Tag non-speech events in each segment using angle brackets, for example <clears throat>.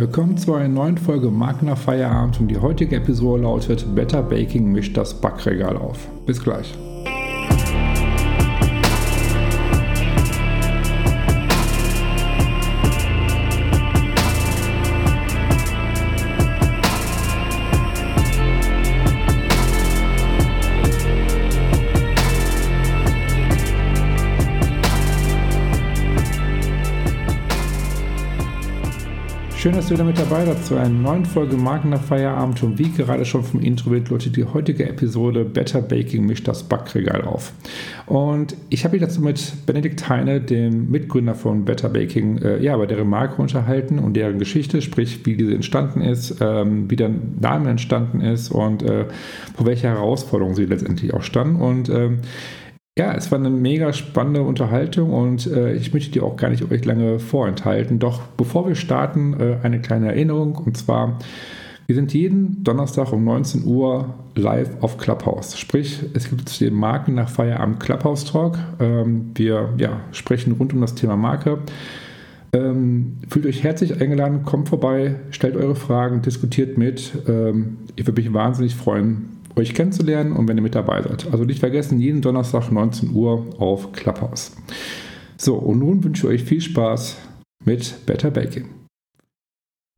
Willkommen zu einer neuen Folge Magna Feierabend und die heutige Episode lautet Better Baking mischt das Backregal auf. Bis gleich. Schön, dass du wieder mit dabei seid zu einer neuen Folge Marken nach Feierabend. Und wie gerade schon vom Intro wird, läutet die heutige Episode Better Baking mischt das Backregal auf. Und ich habe mich dazu mit Benedikt Heine, dem Mitgründer von Better Baking, äh, ja, bei deren Marke unterhalten und deren Geschichte, sprich, wie diese entstanden ist, ähm, wie der Name entstanden ist und äh, vor welcher Herausforderung sie letztendlich auch standen. Und ähm, ja, es war eine mega spannende Unterhaltung und äh, ich möchte dir auch gar nicht euch lange vorenthalten. Doch bevor wir starten, äh, eine kleine Erinnerung und zwar, wir sind jeden Donnerstag um 19 Uhr live auf Clubhouse. Sprich, es gibt den Marken nach Feierabend Clubhouse Talk. Ähm, wir ja, sprechen rund um das Thema Marke. Ähm, fühlt euch herzlich eingeladen, kommt vorbei, stellt eure Fragen, diskutiert mit. Ähm, ich würde mich wahnsinnig freuen, euch kennenzulernen und wenn ihr mit dabei seid. Also nicht vergessen, jeden Donnerstag 19 Uhr auf Clubhouse. So, und nun wünsche ich euch viel Spaß mit Better Baking.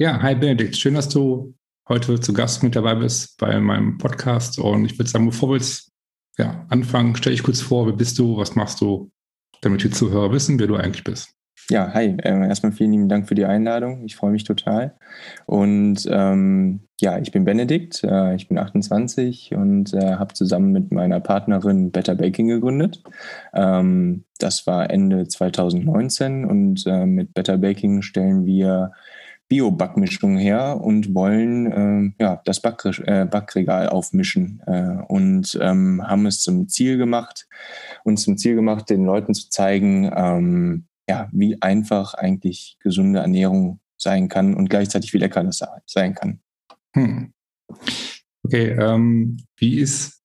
Ja, hi Benedikt, schön, dass du heute zu Gast mit dabei bist bei meinem Podcast. Und ich würde sagen, bevor wir jetzt ja, anfangen, stell dich kurz vor, wer bist du, was machst du, damit die Zuhörer wissen, wer du eigentlich bist. Ja, hi. Äh, erstmal vielen lieben Dank für die Einladung. Ich freue mich total. Und ähm, ja, ich bin Benedikt, äh, ich bin 28 und äh, habe zusammen mit meiner Partnerin Better Baking gegründet. Ähm, das war Ende 2019 und äh, mit Better Baking stellen wir Bio-Backmischungen her und wollen äh, ja, das Backre äh, Backregal aufmischen und ähm, haben es zum Ziel gemacht, uns zum Ziel gemacht, den Leuten zu zeigen, ähm, ja, wie einfach eigentlich gesunde Ernährung sein kann und gleichzeitig wie lecker das sein kann. Hm. Okay, ähm, wie ist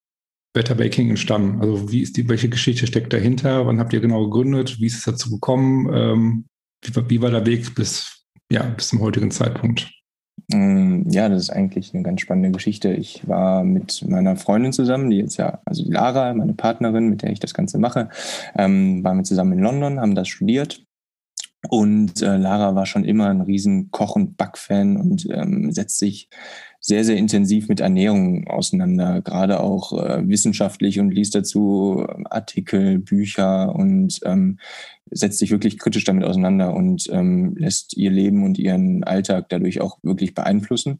Better Baking entstanden? Also wie ist die, welche Geschichte steckt dahinter? Wann habt ihr genau gegründet? Wie ist es dazu gekommen? Ähm, wie, wie, war der Weg bis, ja, bis zum heutigen Zeitpunkt? Mm, ja, das ist eigentlich eine ganz spannende Geschichte. Ich war mit meiner Freundin zusammen, die jetzt ja, also die Lara, meine Partnerin, mit der ich das Ganze mache, ähm, waren wir zusammen in London, haben das studiert und äh, Lara war schon immer ein riesen Koch- und Backfan und ähm, setzt sich sehr, sehr intensiv mit Ernährung auseinander, gerade auch äh, wissenschaftlich und liest dazu Artikel, Bücher und ähm, setzt sich wirklich kritisch damit auseinander und ähm, lässt ihr Leben und ihren Alltag dadurch auch wirklich beeinflussen.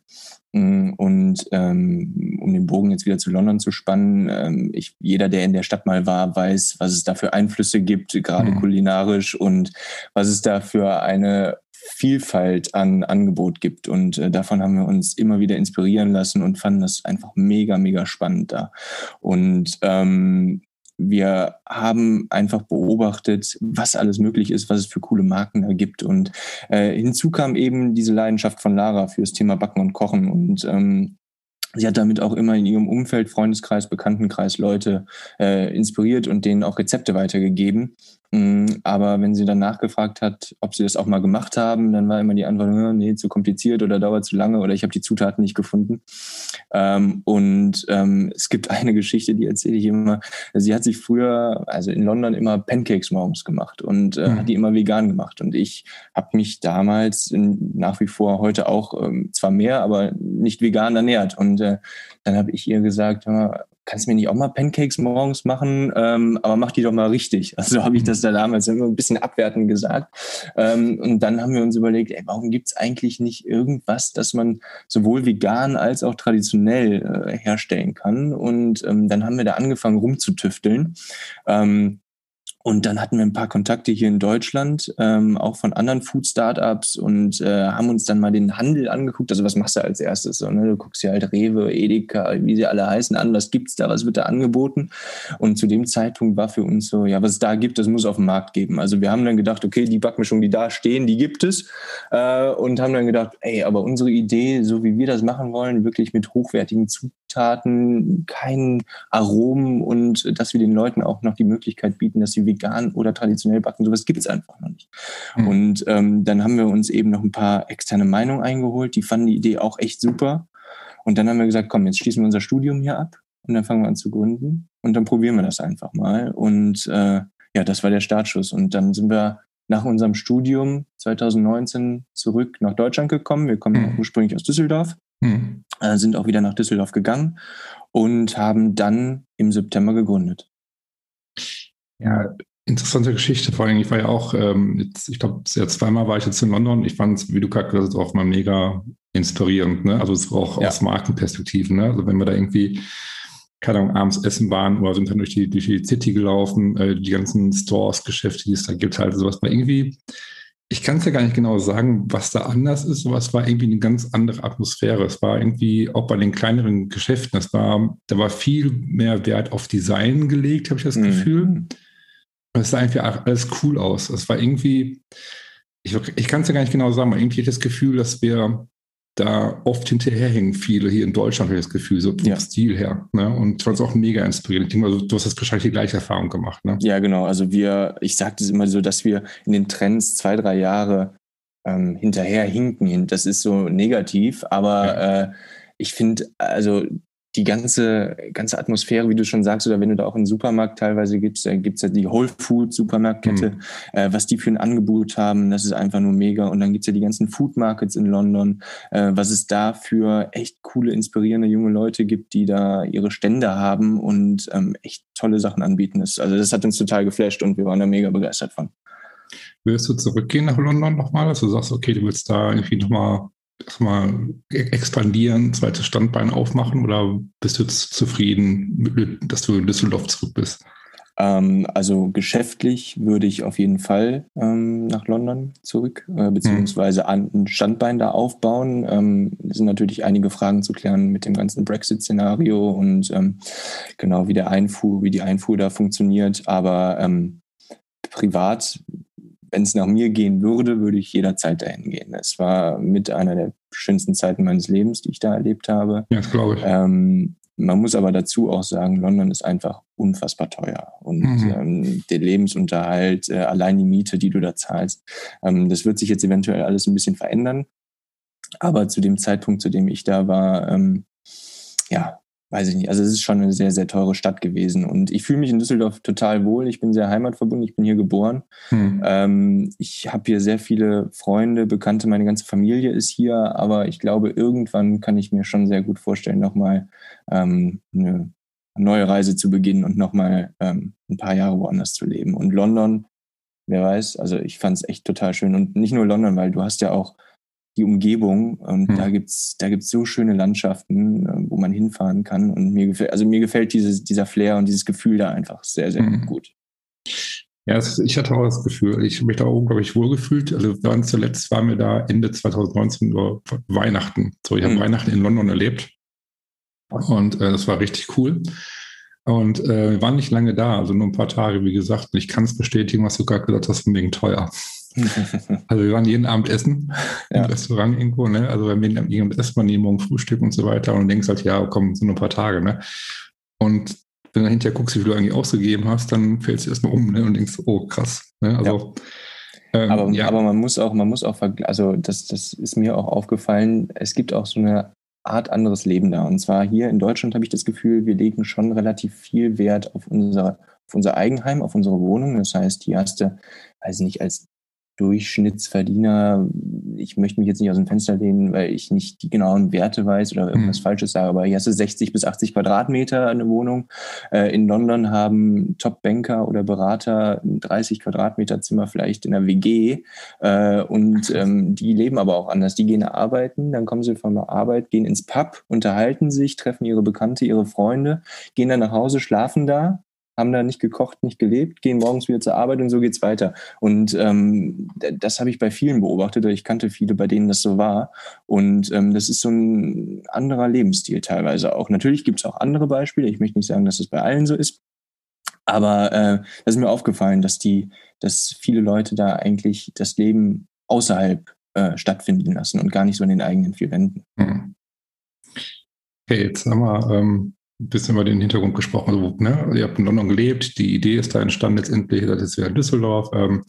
Mm, und ähm, um den Bogen jetzt wieder zu London zu spannen, ähm, ich, jeder, der in der Stadt mal war, weiß, was es da für Einflüsse gibt, gerade mhm. kulinarisch und was es da für eine Vielfalt an Angebot gibt. Und äh, davon haben wir uns immer wieder inspirieren lassen und fanden das einfach mega, mega spannend da. Und ähm, wir haben einfach beobachtet, was alles möglich ist, was es für coole Marken da gibt. Und äh, hinzu kam eben diese Leidenschaft von Lara fürs Thema Backen und Kochen. Und ähm, sie hat damit auch immer in ihrem Umfeld, Freundeskreis, Bekanntenkreis Leute äh, inspiriert und denen auch Rezepte weitergegeben. Mm, aber wenn sie dann nachgefragt hat, ob sie das auch mal gemacht haben, dann war immer die Antwort, nee, zu kompliziert oder dauert zu lange oder ich habe die Zutaten nicht gefunden. Ähm, und ähm, es gibt <laughs> eine Geschichte, die erzähle ich immer. Sie hat sich früher, also in London, immer Pancakes morgens gemacht und äh, mhm. hat die immer vegan gemacht. Und ich habe mich damals in, nach wie vor heute auch ähm, zwar mehr, aber nicht vegan ernährt. Und äh, dann habe ich ihr gesagt, kannst du mir nicht auch mal Pancakes morgens machen, ähm, aber mach die doch mal richtig. Also habe ich das da damals immer ein bisschen abwertend gesagt. Ähm, und dann haben wir uns überlegt, ey, warum gibt es eigentlich nicht irgendwas, das man sowohl vegan als auch traditionell äh, herstellen kann? Und ähm, dann haben wir da angefangen rumzutüfteln. Ähm, und dann hatten wir ein paar Kontakte hier in Deutschland, ähm, auch von anderen Food-Startups und äh, haben uns dann mal den Handel angeguckt. Also was machst du als erstes? So, ne? Du guckst dir halt Rewe, Edeka, wie sie alle heißen an, was gibt's da, was wird da angeboten? Und zu dem Zeitpunkt war für uns so, ja, was es da gibt, das muss auf dem Markt geben. Also wir haben dann gedacht, okay, die Backmischungen, die da stehen, die gibt es. Äh, und haben dann gedacht, ey, aber unsere Idee, so wie wir das machen wollen, wirklich mit hochwertigen Zutaten, kein Aromen und dass wir den Leuten auch noch die Möglichkeit bieten, dass sie vegan oder traditionell backen. Sowas gibt es einfach noch nicht. Mhm. Und ähm, dann haben wir uns eben noch ein paar externe Meinungen eingeholt. Die fanden die Idee auch echt super. Und dann haben wir gesagt, komm, jetzt schließen wir unser Studium hier ab und dann fangen wir an zu gründen und dann probieren wir das einfach mal. Und äh, ja, das war der Startschuss. Und dann sind wir nach unserem Studium 2019 zurück nach Deutschland gekommen. Wir kommen mhm. ursprünglich aus Düsseldorf, mhm. äh, sind auch wieder nach Düsseldorf gegangen und haben dann im September gegründet. Ja, interessante Geschichte. Vor allem, ich war ja auch, ähm, jetzt, ich glaube, ja zweimal war ich jetzt in London. Ich fand es, wie du gerade gesagt hast, auch mal mega inspirierend. Ne? Also es war auch ja. aus Markenperspektiven. Ne? Also wenn wir da irgendwie keine Ahnung, abends essen waren oder sind dann durch die, durch die City gelaufen, äh, die ganzen Stores, Geschäfte, die es da gibt, halt sowas war irgendwie, ich kann es ja gar nicht genau sagen, was da anders ist, aber es war irgendwie eine ganz andere Atmosphäre. Es war irgendwie auch bei den kleineren Geschäften, es war, da war viel mehr Wert auf Design gelegt, habe ich das mhm. Gefühl. Es sah irgendwie alles cool aus. Es war irgendwie, ich, ich kann es ja gar nicht genau sagen, aber irgendwie hatte ich das Gefühl, dass wir da oft hinterherhängen viele hier in Deutschland, habe ich das Gefühl, so vom ja. Stil her. Ne? Und das auch mega inspirierend. Ich denke mal, du hast das wahrscheinlich die gleiche Erfahrung gemacht. Ne? Ja, genau. Also wir, ich sage das immer so, dass wir in den Trends zwei, drei Jahre ähm, hinterher hinken. Das ist so negativ, aber ja. äh, ich finde, also die ganze, ganze Atmosphäre, wie du schon sagst, oder wenn du da auch in den Supermarkt teilweise gibst, da gibt's ja die Whole Food Supermarktkette, mhm. äh, was die für ein Angebot haben, das ist einfach nur mega. Und dann gibt's ja die ganzen Food Markets in London, äh, was es da für echt coole, inspirierende junge Leute gibt, die da ihre Stände haben und ähm, echt tolle Sachen anbieten. Das, also das hat uns total geflasht und wir waren da mega begeistert von. Willst du zurückgehen nach London nochmal, dass du sagst, okay, du willst da irgendwie nochmal mal expandieren, zweites Standbein aufmachen oder bist du jetzt zufrieden, dass du in Düsseldorf zurück bist? Ähm, also geschäftlich würde ich auf jeden Fall ähm, nach London zurück, äh, beziehungsweise mhm. an, ein Standbein da aufbauen. Ähm, es sind natürlich einige Fragen zu klären mit dem ganzen Brexit-Szenario und ähm, genau wie der Einfuhr, wie die Einfuhr da funktioniert. Aber ähm, privat wenn es nach mir gehen würde, würde ich jederzeit dahin gehen. Es war mit einer der schönsten Zeiten meines Lebens, die ich da erlebt habe. Ja, glaube ich. Ähm, man muss aber dazu auch sagen, London ist einfach unfassbar teuer. Und mhm. ähm, der Lebensunterhalt, äh, allein die Miete, die du da zahlst, ähm, das wird sich jetzt eventuell alles ein bisschen verändern. Aber zu dem Zeitpunkt, zu dem ich da war, ähm, ja, weiß ich nicht. Also es ist schon eine sehr, sehr teure Stadt gewesen. Und ich fühle mich in Düsseldorf total wohl. Ich bin sehr heimatverbunden. Ich bin hier geboren. Hm. Ähm, ich habe hier sehr viele Freunde, Bekannte. Meine ganze Familie ist hier. Aber ich glaube, irgendwann kann ich mir schon sehr gut vorstellen, nochmal ähm, eine neue Reise zu beginnen und nochmal ähm, ein paar Jahre woanders zu leben. Und London, wer weiß, also ich fand es echt total schön. Und nicht nur London, weil du hast ja auch die Umgebung. Und hm. da gibt's da gibt's so schöne Landschaften, äh, wo man hinfahren kann. Und mir gefällt, also mir gefällt dieses, dieser Flair und dieses Gefühl da einfach sehr, sehr hm. gut. Ja, ich hatte auch das Gefühl, ich habe mich da unglaublich wohl gefühlt. Also waren zuletzt waren wir da Ende 2019 über Weihnachten. So, ich habe mhm. Weihnachten in London erlebt. Und äh, das war richtig cool. Und äh, wir waren nicht lange da, also nur ein paar Tage, wie gesagt. Und ich kann es bestätigen, was du gerade gesagt hast, von wegen teuer. <laughs> also wir waren jeden Abend essen ja. im Restaurant irgendwo, ne? Also wenn wir irgendwann essen, man jeden Morgen Frühstück und so weiter und denkst halt, ja, komm, sind nur ein paar Tage, ne? Und wenn du hinterher guckst, wie viel du eigentlich ausgegeben hast, dann fällst du erstmal um ne? und denkst, oh krass. Ne? Also, ja. ähm, aber, ja. aber man muss auch, man muss auch, also das, das ist mir auch aufgefallen, es gibt auch so eine Art anderes Leben da. Und zwar hier in Deutschland habe ich das Gefühl, wir legen schon relativ viel Wert auf unser, auf unser Eigenheim, auf unsere Wohnung. Das heißt, hier hast du, weiß nicht, als Durchschnittsverdiener, ich möchte mich jetzt nicht aus dem Fenster lehnen, weil ich nicht die genauen Werte weiß oder irgendwas mhm. Falsches sage, aber hier hast du 60 bis 80 Quadratmeter eine Wohnung. Äh, in London haben Top-Banker oder Berater ein 30 Quadratmeter Zimmer vielleicht in der WG äh, und ähm, die leben aber auch anders. Die gehen arbeiten, dann kommen sie von der Arbeit, gehen ins Pub, unterhalten sich, treffen ihre Bekannte, ihre Freunde, gehen dann nach Hause, schlafen da, haben da nicht gekocht, nicht gelebt, gehen morgens wieder zur Arbeit und so geht's weiter. Und ähm, das habe ich bei vielen beobachtet, ich kannte viele, bei denen das so war. Und ähm, das ist so ein anderer Lebensstil teilweise auch. Natürlich gibt's auch andere Beispiele. Ich möchte nicht sagen, dass es das bei allen so ist. Aber äh, das ist mir aufgefallen, dass die, dass viele Leute da eigentlich das Leben außerhalb äh, stattfinden lassen und gar nicht so in den eigenen vier Wänden. Mhm. Okay, jetzt wir ähm, ein bisschen über den Hintergrund gesprochen. Also, ne, ihr habt in London gelebt, die Idee ist da entstanden letztendlich, das ist wieder in Düsseldorf. Ähm,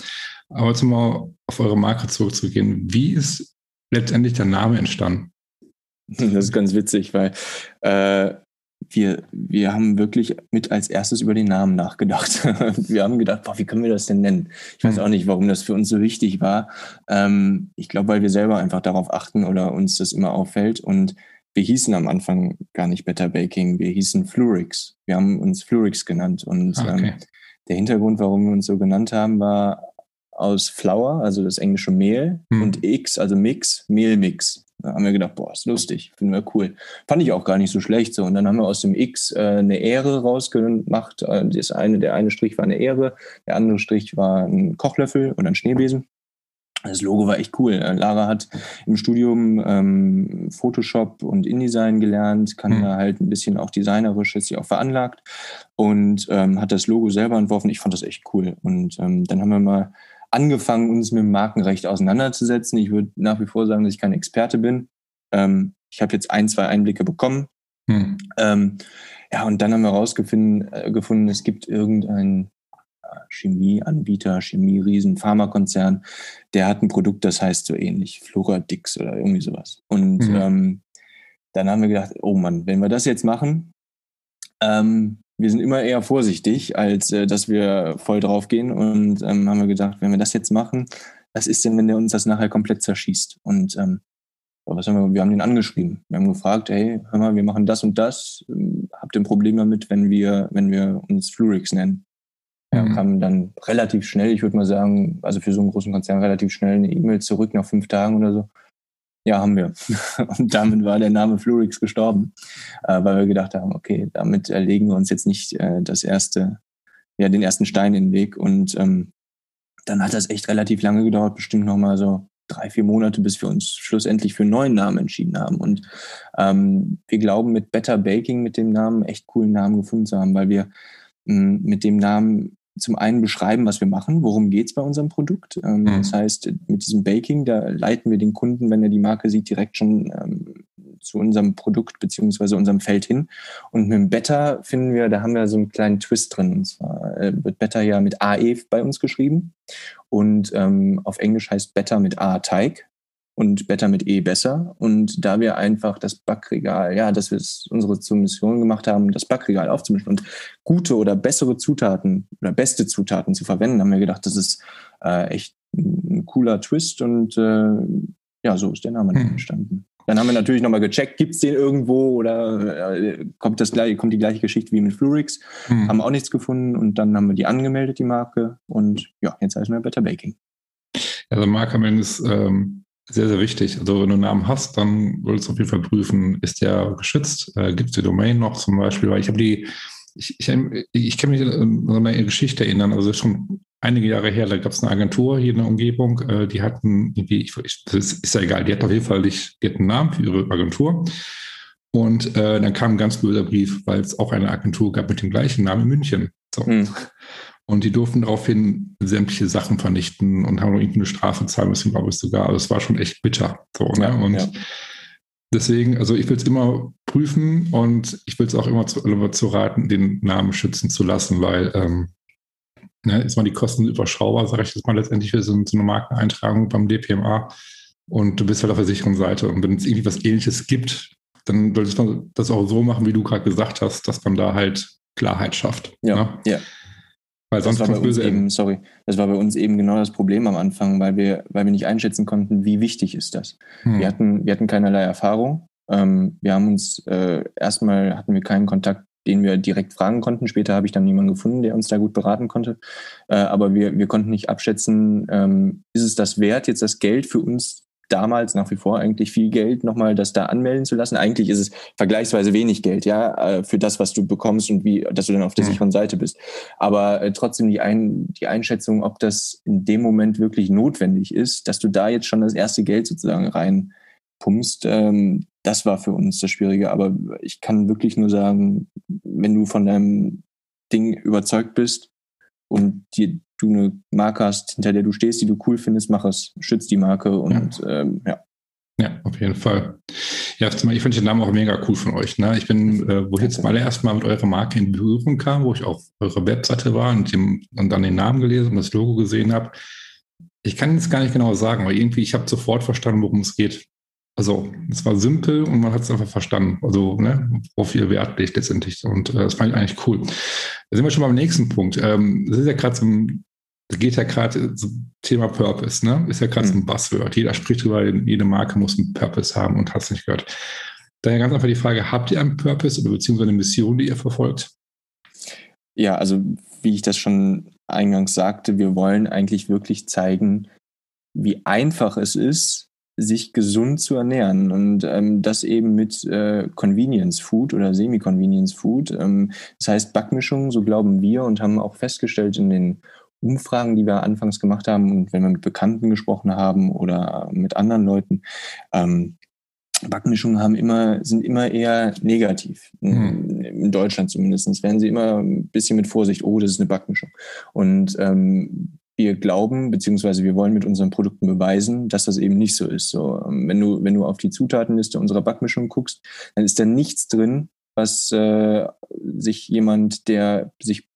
aber jetzt mal auf eure Marke zurückzugehen. Wie ist letztendlich der Name entstanden? Das ist ganz witzig, weil äh, wir, wir haben wirklich mit als erstes über den Namen nachgedacht. <laughs> wir haben gedacht, boah, wie können wir das denn nennen? Ich weiß hm. auch nicht, warum das für uns so wichtig war. Ähm, ich glaube, weil wir selber einfach darauf achten oder uns das immer auffällt. Und wir hießen am Anfang gar nicht Better Baking, wir hießen Flurix. Wir haben uns Flurix genannt. Und ah, okay. ähm, der Hintergrund, warum wir uns so genannt haben, war aus Flour, also das englische Mehl, hm. und X, also Mix, Mehlmix. Da haben wir gedacht, boah, ist lustig, finden wir cool. Fand ich auch gar nicht so schlecht so. Und dann haben wir aus dem X äh, eine Ehre rausgemacht. Äh, das eine, der eine Strich war eine Ehre, der andere Strich war ein Kochlöffel oder ein Schneebesen. Das Logo war echt cool. Äh, Lara hat im Studium ähm, Photoshop und InDesign gelernt, kann mhm. da halt ein bisschen auch designerisch, ist sie auch veranlagt und ähm, hat das Logo selber entworfen. Ich fand das echt cool. Und ähm, dann haben wir mal angefangen, uns mit dem Markenrecht auseinanderzusetzen. Ich würde nach wie vor sagen, dass ich kein Experte bin. Ähm, ich habe jetzt ein, zwei Einblicke bekommen. Hm. Ähm, ja, und dann haben wir herausgefunden, äh, gefunden, es gibt irgendeinen äh, Chemieanbieter, Chemieriesen, Pharmakonzern, der hat ein Produkt, das heißt so ähnlich, Floradix oder irgendwie sowas. Und mhm. ähm, dann haben wir gedacht, oh Mann, wenn wir das jetzt machen, ähm, wir sind immer eher vorsichtig, als äh, dass wir voll draufgehen. Und ähm, haben wir gedacht, wenn wir das jetzt machen, was ist denn, wenn der uns das nachher komplett zerschießt? Und ähm, was haben wir, wir haben den angeschrieben. Wir haben gefragt, hey, hör mal, wir machen das und das. Ähm, habt ihr ein Problem damit, wenn wir, wenn wir uns Flurix nennen? Ja, mhm. kam dann relativ schnell, ich würde mal sagen, also für so einen großen Konzern relativ schnell eine E-Mail zurück nach fünf Tagen oder so. Ja, haben wir. <laughs> Und damit war der Name Flurix gestorben, äh, weil wir gedacht haben, okay, damit legen wir uns jetzt nicht äh, das erste, ja, den ersten Stein in den Weg. Und ähm, dann hat das echt relativ lange gedauert, bestimmt nochmal so drei, vier Monate, bis wir uns schlussendlich für einen neuen Namen entschieden haben. Und ähm, wir glauben, mit Better Baking, mit dem Namen, echt coolen Namen gefunden zu haben, weil wir mh, mit dem Namen zum einen beschreiben, was wir machen, worum geht es bei unserem Produkt. Ähm, mhm. Das heißt, mit diesem Baking, da leiten wir den Kunden, wenn er die Marke sieht, direkt schon ähm, zu unserem Produkt beziehungsweise unserem Feld hin. Und mit dem Better finden wir, da haben wir so einen kleinen Twist drin. Und zwar äh, wird Better ja mit AE bei uns geschrieben und ähm, auf Englisch heißt Better mit A Teig und Better mit E besser. Und da wir einfach das Backregal, ja, dass wir es unsere zur Mission gemacht haben, das Backregal aufzumischen und gute oder bessere Zutaten oder beste Zutaten zu verwenden, haben wir gedacht, das ist äh, echt ein cooler Twist und äh, ja, so ist der Name hm. entstanden. Dann haben wir natürlich nochmal gecheckt, gibt es den irgendwo oder äh, kommt, das gleiche, kommt die gleiche Geschichte wie mit Flurix? Hm. Haben auch nichts gefunden und dann haben wir die angemeldet, die Marke. Und ja, jetzt heißen wir Better Baking. Also Marke am Ende ist ähm, sehr, sehr wichtig. Also wenn du einen Namen hast, dann solltest du auf jeden Fall prüfen, ist der geschützt? Äh, Gibt es die Domain noch zum Beispiel? Weil ich habe die, ich, ich, ich kann mich an eine Geschichte erinnern, also schon einige Jahre her, da gab es eine Agentur hier in der Umgebung, äh, die hatten irgendwie, ich, das ist, ist ja egal, die hat auf jeden Fall nicht, die hat einen Namen für ihre Agentur. Und äh, dann kam ein ganz böser Brief, weil es auch eine Agentur gab mit dem gleichen Namen in München. So. Hm. Und die durften daraufhin sämtliche Sachen vernichten und haben irgendwie eine Strafe zahlen müssen, glaube ich sogar. Also es war schon echt bitter. So, ne? Und ja. deswegen, also ich will es immer prüfen und ich will es auch immer zu, zu, raten, den Namen schützen zu lassen, weil ähm, ne, ist mal die Kosten überschaubar, sage ich jetzt mal letztendlich für so, so eine Markeneintragung beim DPMA. Und du bist halt auf der sicheren Seite. Und wenn es irgendwie was ähnliches gibt, dann solltest du das auch so machen, wie du gerade gesagt hast, dass man da halt Klarheit schafft. Ja, ne? ja. Weil sonst das war bei uns eben, sorry, das war bei uns eben genau das Problem am Anfang, weil wir, weil wir nicht einschätzen konnten, wie wichtig ist das. Hm. Wir hatten, wir hatten keinerlei Erfahrung. Ähm, wir haben uns äh, erstmal hatten wir keinen Kontakt, den wir direkt fragen konnten. Später habe ich dann jemanden gefunden, der uns da gut beraten konnte. Äh, aber wir, wir konnten nicht abschätzen, ähm, ist es das wert, jetzt das Geld für uns damals nach wie vor eigentlich viel Geld, nochmal das da anmelden zu lassen. Eigentlich ist es vergleichsweise wenig Geld, ja, äh, für das, was du bekommst und wie, dass du dann auf der mhm. sicheren Seite bist. Aber äh, trotzdem die, Ein die Einschätzung, ob das in dem Moment wirklich notwendig ist, dass du da jetzt schon das erste Geld sozusagen reinpumpst, ähm, das war für uns das Schwierige. Aber ich kann wirklich nur sagen, wenn du von deinem Ding überzeugt bist und die, du eine Marke hast, hinter der du stehst, die du cool findest, mach es, schütz die Marke und ja. Ähm, ja. Ja, auf jeden Fall. Ja, ich finde den Namen auch mega cool von euch. Ne? Ich bin, äh, wo ich jetzt zum allerersten Mal mit eurer Marke in Berührung kam, wo ich auf eurer Webseite war und, dem, und dann den Namen gelesen und das Logo gesehen habe. Ich kann jetzt gar nicht genau sagen, aber irgendwie, ich habe sofort verstanden, worum es geht. Also, es war simpel und man hat es einfach verstanden. Also, ne, worauf ihr Wert legt letztendlich. Und äh, das fand ich eigentlich cool. Da sind wir schon beim nächsten Punkt. Ähm, das ist ja gerade so ein geht ja gerade zum Thema Purpose, ne? Ist ja gerade mhm. so ein Buzzword. Jeder spricht drüber, jede Marke muss einen Purpose haben und hat es nicht gehört. Daher ganz einfach die Frage, habt ihr einen Purpose oder beziehungsweise eine Mission, die ihr verfolgt? Ja, also wie ich das schon eingangs sagte, wir wollen eigentlich wirklich zeigen, wie einfach es ist, sich gesund zu ernähren und ähm, das eben mit äh, Convenience Food oder Semi-Convenience Food. Ähm, das heißt Backmischungen, so glauben wir und haben auch festgestellt in den Umfragen, die wir anfangs gemacht haben und wenn wir mit Bekannten gesprochen haben oder mit anderen Leuten, ähm, Backmischungen haben immer, sind immer eher negativ. Mhm. In Deutschland zumindest. Werden sie immer ein bisschen mit Vorsicht, oh, das ist eine Backmischung. Und ähm, wir glauben, beziehungsweise wir wollen mit unseren Produkten beweisen, dass das eben nicht so ist. So, ähm, wenn du, wenn du auf die Zutatenliste unserer Backmischung guckst, dann ist da nichts drin, was äh, sich jemand, der sich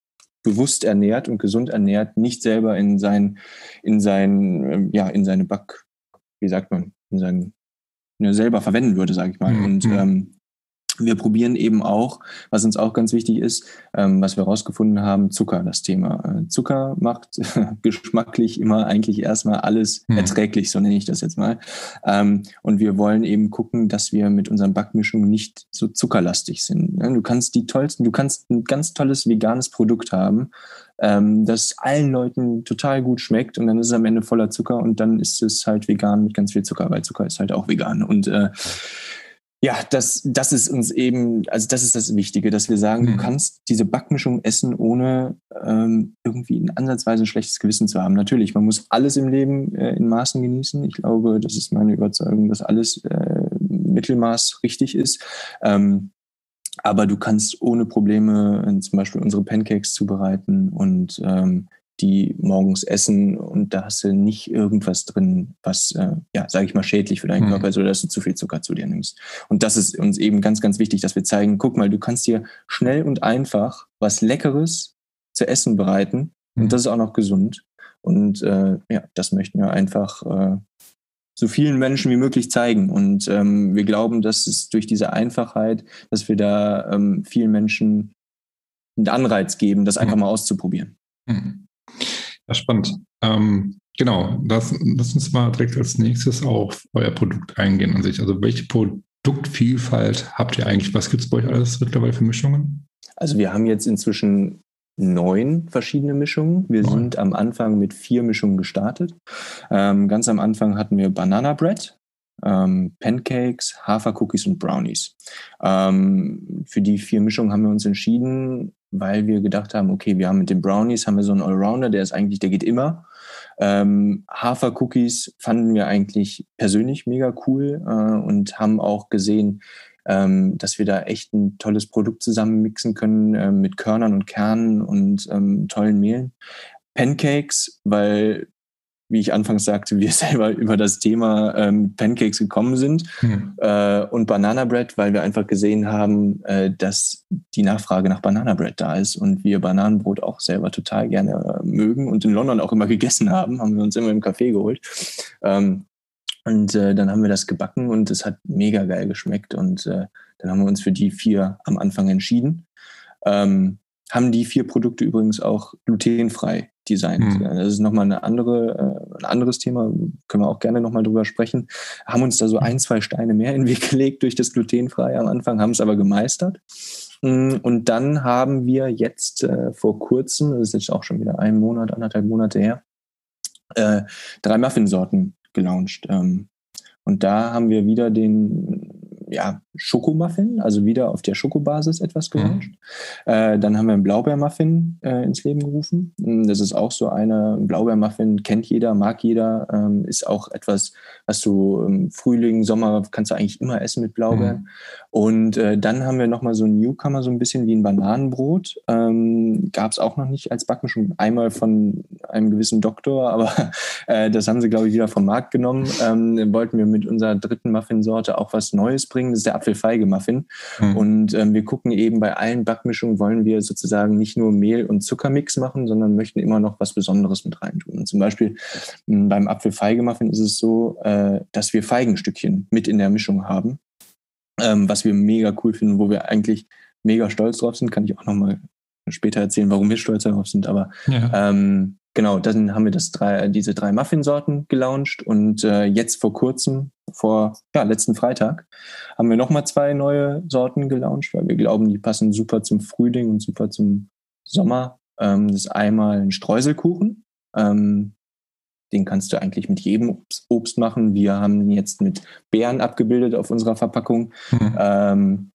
bewusst ernährt und gesund ernährt, nicht selber in sein, in sein, ähm, ja, in seine Back, wie sagt man, in sein, selber verwenden würde, sage ich mal. Mhm. Und ähm, wir probieren eben auch, was uns auch ganz wichtig ist, ähm, was wir herausgefunden haben, Zucker, das Thema. Äh, Zucker macht <laughs> geschmacklich immer eigentlich erstmal alles hm. erträglich, so nenne ich das jetzt mal. Ähm, und wir wollen eben gucken, dass wir mit unseren Backmischungen nicht so zuckerlastig sind. Ne? Du kannst die tollsten, du kannst ein ganz tolles veganes Produkt haben, ähm, das allen Leuten total gut schmeckt und dann ist es am Ende voller Zucker und dann ist es halt vegan mit ganz viel Zucker, weil Zucker ist halt auch vegan. Und äh, ja, das, das ist uns eben, also das ist das Wichtige, dass wir sagen, mhm. du kannst diese Backmischung essen, ohne ähm, irgendwie in ansatzweise ein schlechtes Gewissen zu haben. Natürlich, man muss alles im Leben äh, in Maßen genießen. Ich glaube, das ist meine Überzeugung, dass alles äh, Mittelmaß richtig ist. Ähm, aber du kannst ohne Probleme äh, zum Beispiel unsere Pancakes zubereiten und ähm, die morgens essen und da hast du nicht irgendwas drin, was, äh, ja, sage ich mal, schädlich für deinen mhm. Körper ist oder dass du zu viel Zucker zu dir nimmst. Und das ist uns eben ganz, ganz wichtig, dass wir zeigen, guck mal, du kannst dir schnell und einfach was Leckeres zu essen bereiten mhm. und das ist auch noch gesund. Und äh, ja, das möchten wir einfach äh, so vielen Menschen wie möglich zeigen. Und ähm, wir glauben, dass es durch diese Einfachheit, dass wir da ähm, vielen Menschen einen Anreiz geben, das einfach mhm. mal auszuprobieren. Mhm. Ja, spannend. Ähm, genau, das, lass uns mal direkt als nächstes auf euer Produkt eingehen an sich. Also welche Produktvielfalt habt ihr eigentlich? Was gibt es bei euch alles mittlerweile für Mischungen? Also wir haben jetzt inzwischen neun verschiedene Mischungen. Wir neun. sind am Anfang mit vier Mischungen gestartet. Ähm, ganz am Anfang hatten wir Banana Bread, ähm, Pancakes, Hafercookies und Brownies. Ähm, für die vier Mischungen haben wir uns entschieden, weil wir gedacht haben, okay, wir haben mit den Brownies haben wir so einen Allrounder, der ist eigentlich, der geht immer. Ähm, Hafercookies fanden wir eigentlich persönlich mega cool äh, und haben auch gesehen, ähm, dass wir da echt ein tolles Produkt zusammen mixen können äh, mit Körnern und Kernen und ähm, tollen Mehlen. Pancakes, weil wie ich anfangs sagte, wir <laughs> selber über das Thema ähm, Pancakes gekommen sind hm. äh, und Banana Bread, weil wir einfach gesehen haben, äh, dass die Nachfrage nach Banana Bread da ist und wir Bananenbrot auch selber total gerne äh, mögen und in London auch immer <laughs> gegessen haben, haben wir uns immer im Café geholt. Ähm, und äh, dann haben wir das gebacken und es hat mega geil geschmeckt und äh, dann haben wir uns für die vier am Anfang entschieden. Ähm, haben die vier Produkte übrigens auch glutenfrei designt. Mhm. Das ist nochmal eine andere, äh, ein anderes Thema, können wir auch gerne nochmal drüber sprechen. Haben uns da so ein, zwei Steine mehr <laughs> in den Weg gelegt durch das glutenfrei am Anfang, haben es aber gemeistert. Mm, und dann haben wir jetzt äh, vor kurzem, das ist jetzt auch schon wieder ein Monat, anderthalb Monate her, äh, drei Muffinsorten gelauncht. Ähm, und da haben wir wieder den ja, Schokomuffin, also wieder auf der Schokobasis etwas gelauncht. Mhm. Äh, dann haben wir einen Blaubeermuffin äh, ins Leben gerufen. Mm, das ist auch so eine, Blaubeermuffin kennt jeder, mag jeder, ähm, ist auch etwas, was du im Frühling, Sommer kannst du eigentlich immer essen mit Blaubeeren. Mhm. Und äh, dann haben wir nochmal so ein Newcomer, so ein bisschen wie ein Bananenbrot. Ähm, Gab es auch noch nicht als Backen, schon einmal von einem gewissen Doktor, <laughs> aber äh, das haben sie, glaube ich, wieder vom Markt genommen. Ähm, wollten wir mit unserer dritten Muffinsorte auch was Neues bringen. Das ist der Apfelfeige-Muffin. Mhm. Und ähm, wir gucken eben bei allen Backmischungen, wollen wir sozusagen nicht nur Mehl- und Zuckermix machen, sondern möchten immer noch was Besonderes mit reintun. Und zum Beispiel mh, hm, beim Apfelfeige-Muffin ist es so, äh, dass wir Feigenstückchen mit in der Mischung haben, ähm, was wir mega cool finden, wo wir eigentlich mega stolz drauf sind. Kann ich auch nochmal später erzählen, warum wir stolz darauf sind. Aber ja. ähm, genau, dann haben wir das drei, diese drei Muffinsorten gelauncht und äh, jetzt vor kurzem, vor ja, letzten Freitag, haben wir nochmal zwei neue Sorten gelauncht, weil wir glauben, die passen super zum Frühling und super zum Sommer. Ähm, das ist einmal ein Streuselkuchen. Ähm, den kannst du eigentlich mit jedem Obst machen. Wir haben ihn jetzt mit Beeren abgebildet auf unserer Verpackung. Mhm. Ähm,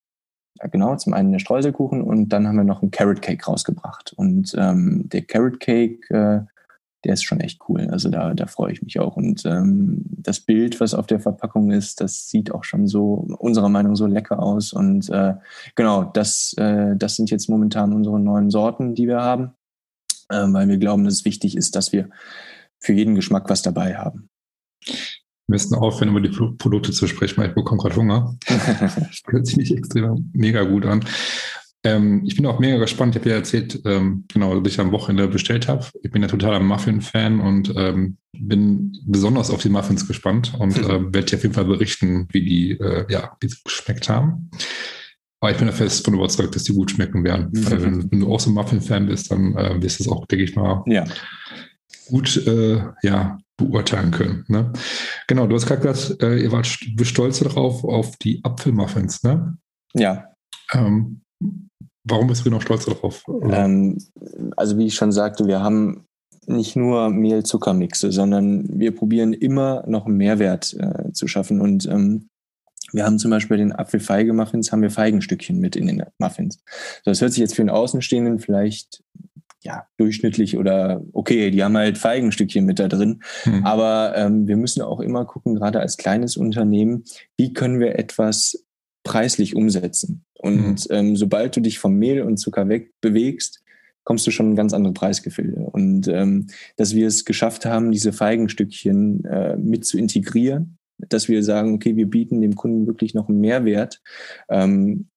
genau, zum einen der Streuselkuchen und dann haben wir noch einen Carrot Cake rausgebracht. Und ähm, der Carrot Cake, äh, der ist schon echt cool. Also da, da freue ich mich auch. Und ähm, das Bild, was auf der Verpackung ist, das sieht auch schon so, unserer Meinung so lecker aus. Und äh, genau, das, äh, das sind jetzt momentan unsere neuen Sorten, die wir haben, äh, weil wir glauben, dass es wichtig ist, dass wir für jeden Geschmack was dabei haben. Wir müssen aufhören, über die Produkte zu sprechen, weil ich bekomme gerade Hunger. <laughs> das hört sich nicht extrem mega gut an. Ähm, ich bin auch mega gespannt. Ich habe ja erzählt, ähm, genau, dass ich am Wochenende bestellt habe. Ich bin ja totaler Muffin-Fan und ähm, bin besonders auf die Muffins gespannt und äh, werde dir auf jeden Fall berichten, wie die, äh, ja, wie sie geschmeckt haben. Aber ich bin da fest von überzeugt, dass die gut schmecken werden. Mhm. Weil wenn, wenn, du auch so Muffin-Fan bist, dann äh, wirst du es auch, denke ich mal, ja. gut äh, ja, beurteilen können. Ne? Genau, du hast gerade gesagt, äh, ihr wart stolz darauf, auf die Apfelmuffins, ne? Ja. Ähm, warum bist du noch stolz darauf? Ähm, also wie ich schon sagte, wir haben nicht nur Mehl-Zuckermixe, sondern wir probieren immer noch einen Mehrwert äh, zu schaffen. Und ähm, wir haben zum Beispiel den Apfelfeige-Muffins, haben wir Feigenstückchen mit in den Muffins. Das hört sich jetzt für einen Außenstehenden vielleicht ja, durchschnittlich oder okay, die haben halt Feigenstückchen mit da drin. Mhm. Aber ähm, wir müssen auch immer gucken, gerade als kleines Unternehmen, wie können wir etwas preislich umsetzen. Und mhm. ähm, sobald du dich vom Mehl und Zucker weg bewegst, kommst du schon in ganz andere Preisgefühle. Und ähm, dass wir es geschafft haben, diese Feigenstückchen äh, mit zu integrieren, dass wir sagen, okay, wir bieten dem Kunden wirklich noch einen Mehrwert, ähm,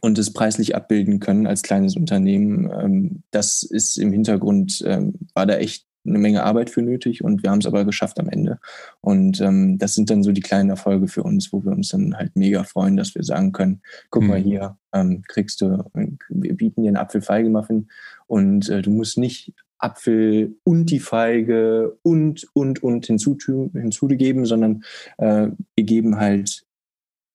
und es preislich abbilden können als kleines Unternehmen. Ähm, das ist im Hintergrund, ähm, war da echt eine Menge Arbeit für nötig und wir haben es aber geschafft am Ende. Und ähm, das sind dann so die kleinen Erfolge für uns, wo wir uns dann halt mega freuen, dass wir sagen können, guck mhm. mal hier, ähm, kriegst du, wir bieten dir einen Apfelfeigemuffin und äh, du musst nicht Apfel und die Feige und, und, und hinzugeben, sondern äh, wir geben halt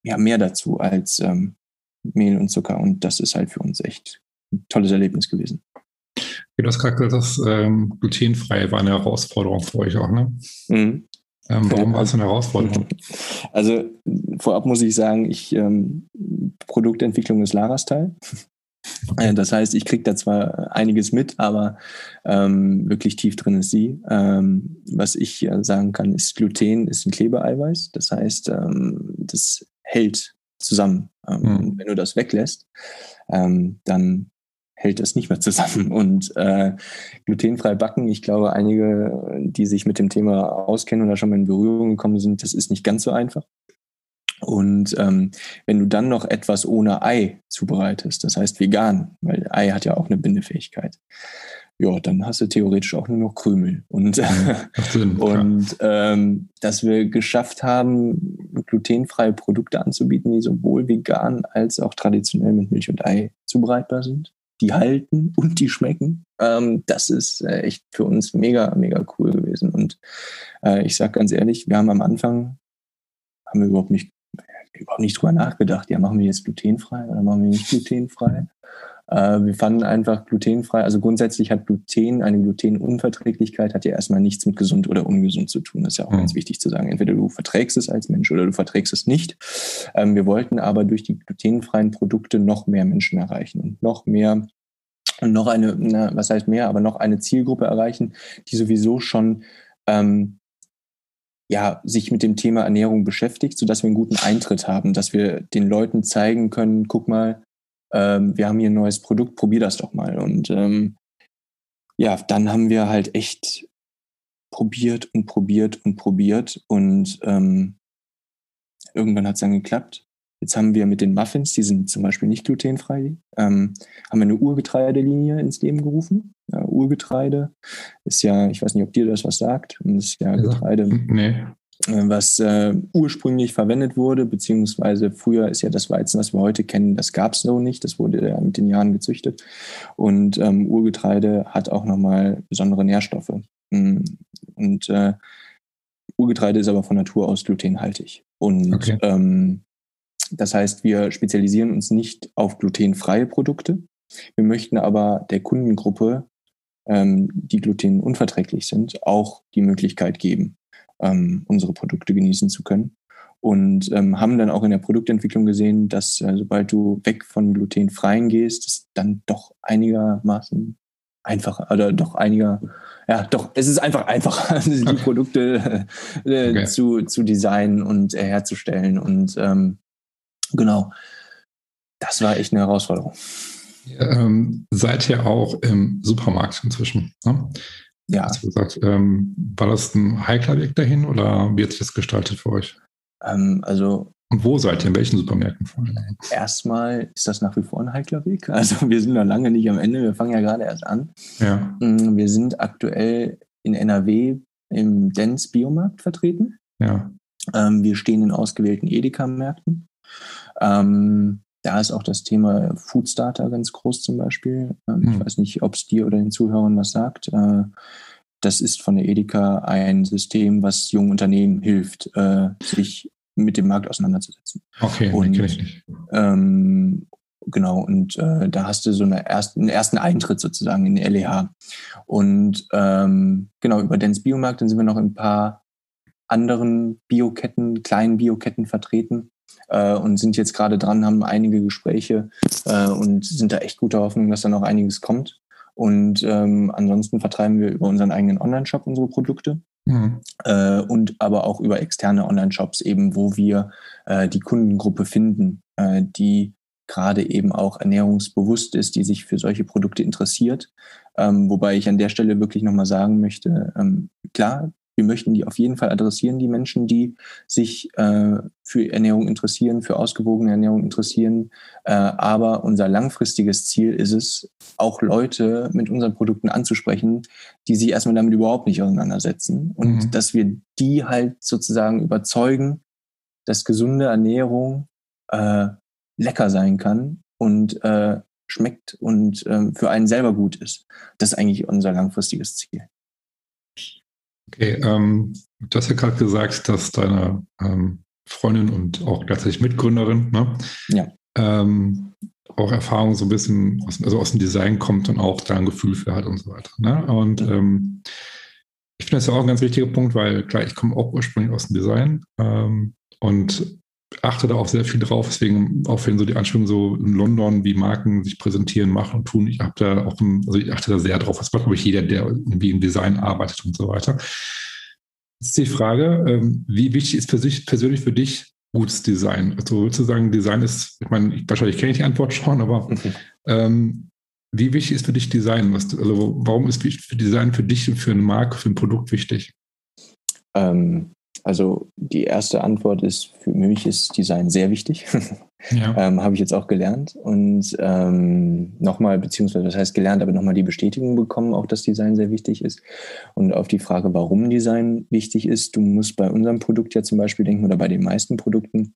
ja, mehr dazu als, ähm, Mehl und Zucker. Und das ist halt für uns echt ein tolles Erlebnis gewesen. Du hast gerade gesagt, das ähm, glutenfrei war eine Herausforderung für euch auch, ne? Mhm. Ähm, warum war es eine Herausforderung? <laughs> Also vorab muss ich sagen, ich ähm, Produktentwicklung ist Laras Teil. Äh, das heißt, ich kriege da zwar einiges mit, aber ähm, wirklich tief drin ist sie. Ähm, was ich äh, sagen kann, ist Gluten ist ein Klebeeiweiß. Das heißt, ähm, das hält zusammen. Mhm. Wenn du das weglässt, ähm, dann hält das nicht mehr zusammen. <laughs> Und äh, glutenfrei backen, ich glaube, einige, die sich mit dem Thema auskennen oder schon mal in Berührung gekommen sind, das ist nicht ganz so einfach. Und ähm, wenn du dann noch etwas ohne Ei zubereitest, das heißt vegan, weil Ei hat ja auch eine Bindefähigkeit, ja, dann hast du theoretisch auch nur noch Krümel. Und, <laughs> Sinn, und ähm, dass wir geschafft haben, glutenfreie Produkte anzubieten, die sowohl vegan als auch traditionell mit Milch und Ei zubereitbar sind, die halten und die schmecken, ähm, das ist äh, echt für uns mega, mega cool gewesen. Und äh, ich sage ganz ehrlich, wir haben am Anfang, haben wir überhaupt nicht, überhaupt nicht drüber nachgedacht, ja, machen wir jetzt glutenfrei oder machen wir nicht glutenfrei? Äh, wir fanden einfach glutenfrei, also grundsätzlich hat Gluten, eine Glutenunverträglichkeit hat ja erstmal nichts mit gesund oder ungesund zu tun. Das ist ja auch mhm. ganz wichtig zu sagen. Entweder du verträgst es als Mensch oder du verträgst es nicht. Ähm, wir wollten aber durch die glutenfreien Produkte noch mehr Menschen erreichen und noch mehr und noch eine, na, was heißt mehr, aber noch eine Zielgruppe erreichen, die sowieso schon ähm, ja, sich mit dem Thema Ernährung beschäftigt, sodass wir einen guten Eintritt haben, dass wir den Leuten zeigen können, guck mal, ähm, wir haben hier ein neues Produkt, probier das doch mal. Und ähm, ja, dann haben wir halt echt probiert und probiert und probiert und ähm, irgendwann hat es dann geklappt. Jetzt haben wir mit den Muffins, die sind zum Beispiel nicht glutenfrei, ähm, haben wir eine Urgetreidelinie ins Leben gerufen. Ja, Urgetreide ist ja, ich weiß nicht, ob dir das was sagt, das ist ja Getreide. Nee. Äh, was äh, ursprünglich verwendet wurde, beziehungsweise früher ist ja das Weizen, was wir heute kennen, das gab es so nicht, das wurde ja mit den Jahren gezüchtet. Und ähm, Urgetreide hat auch nochmal besondere Nährstoffe. Mm, und äh, Urgetreide ist aber von Natur aus glutenhaltig. Und okay. ähm, das heißt, wir spezialisieren uns nicht auf glutenfreie Produkte. Wir möchten aber der Kundengruppe, ähm, die glutenunverträglich sind, auch die Möglichkeit geben, ähm, unsere Produkte genießen zu können. Und ähm, haben dann auch in der Produktentwicklung gesehen, dass äh, sobald du weg von glutenfreien gehst, es dann doch einigermaßen einfacher oder doch einiger, ja, doch, es ist einfach einfacher, <laughs> die okay. Produkte äh, okay. zu, zu designen und äh, herzustellen. Und ähm, Genau. Das war echt eine Herausforderung. ähm, seid ihr auch im Supermarkt inzwischen? Ne? Ja. Hast du gesagt, ähm, war das ein heikler Weg dahin oder wie hat sich das gestaltet für euch? Ähm, also und wo seid ihr? In welchen Supermärkten? Erstmal ist das nach wie vor ein heikler Weg. <laughs> Also wir sind noch lange nicht am Ende. Wir fangen ja gerade erst an. Ja. Mm, wir sind aktuell in NRW im Dens Biomarkt vertreten. Ja. Ähm, wir stehen in ausgewählten Edeka-Märkten. Ähm, da ist auch das Thema Foodstarter ganz groß zum Beispiel. Ähm, mhm. Ich weiß nicht, ob es dir oder den Zuhörern was sagt. Äh, das ist von der Edeka ein System, was jungen Unternehmen hilft, äh, sich mit dem Markt auseinanderzusetzen. Okay, und, ich nicht. Ähm, genau, und äh, da hast du so eine ersten, einen ersten Eintritt sozusagen in den LEH. Und ähm, genau, über Dens Biomarkt, dann sind wir noch in ein paar anderen Bioketten, kleinen Bioketten vertreten äh, und sind jetzt gerade dran, haben einige Gespräche äh, und sind da echt guter Hoffnung, dass da noch einiges kommt. Und ähm, ansonsten vertreiben wir über unseren eigenen Online-Shop unsere Produkte. Mhm. Äh, und aber auch über externe Online-Shops eben, wo wir äh, die Kundengruppe finden, äh, die gerade eben auch ernährungsbewusst ist, die sich für solche Produkte interessiert. Ähm, wobei ich an der Stelle wirklich nochmal sagen möchte, ähm, klar, wir möchten die auf jeden Fall adressieren, die Menschen, die sich äh, für Ernährung interessieren, für ausgewogene Ernährung interessieren. Äh, aber unser langfristiges Ziel ist es, auch Leute mit unseren Produkten anzusprechen, die sich erstmal damit überhaupt nicht auseinandersetzen. Und mhm. dass wir die halt sozusagen überzeugen, dass gesunde Ernährung äh, lecker sein kann und äh, schmeckt und äh, für einen selber gut ist. Das ist eigentlich unser langfristiges Ziel. Okay, ähm, du hast ja gerade gesagt, dass deine ähm, Freundin und auch gleichzeitig Mitgründerin, ne? ja. ähm, auch Erfahrung so ein bisschen aus, also aus dem Design kommt und auch da ein Gefühl für hat und so weiter. Ne? Und ähm, ich finde das ja auch ein ganz wichtiger Punkt, weil klar, ich komme auch ursprünglich aus dem Design ähm, und achte da auch sehr viel drauf. Deswegen auch wenn so die Anspielung so in London, wie Marken sich präsentieren, machen und tun. Ich habe da auch, also ich achte da sehr drauf. Das macht, glaube ich, jeder, der irgendwie im Design arbeitet und so weiter. Jetzt ist die Frage, ähm, wie wichtig ist für sich persönlich für dich gutes Design? Also sozusagen Design ist, ich meine, wahrscheinlich kenne ich die Antwort schon, aber okay. <laughs> ähm, wie wichtig ist für dich Design? Was, also warum ist Design für dich und für eine Marke, für ein Produkt wichtig? Ähm, also die erste Antwort ist, für mich ist Design sehr wichtig. <laughs> Ja. ähm, Habe ich jetzt auch gelernt. Und ähm, nochmal, beziehungsweise das heißt gelernt, aber nochmal die Bestätigung bekommen, auch dass Design sehr wichtig ist. Und auf die Frage, warum Design wichtig ist, du musst bei unserem Produkt ja zum Beispiel denken oder bei den meisten Produkten,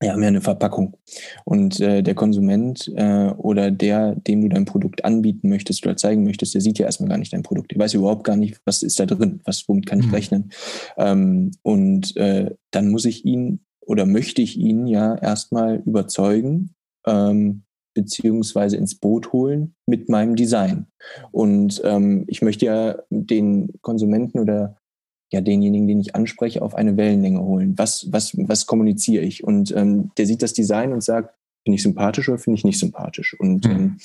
wir haben ja eine Verpackung. Und äh, der Konsument äh, oder der, dem du dein Produkt anbieten möchtest oder zeigen möchtest, der sieht ja erstmal gar nicht dein Produkt. Der weiß überhaupt gar nicht, was ist da drin, was, womit kann ich mhm. rechnen. Ähm, und äh, dann muss ich ihn oder möchte ich ihn ja erstmal überzeugen, ähm, beziehungsweise ins Boot holen mit meinem Design. Und ähm, ich möchte ja den Konsumenten oder ja denjenigen, den ich anspreche, auf eine Wellenlänge holen. Was, was, was kommuniziere ich? Und ähm, der sieht das Design und sagt, finde ich sympathisch oder finde ich nicht sympathisch? Und mhm.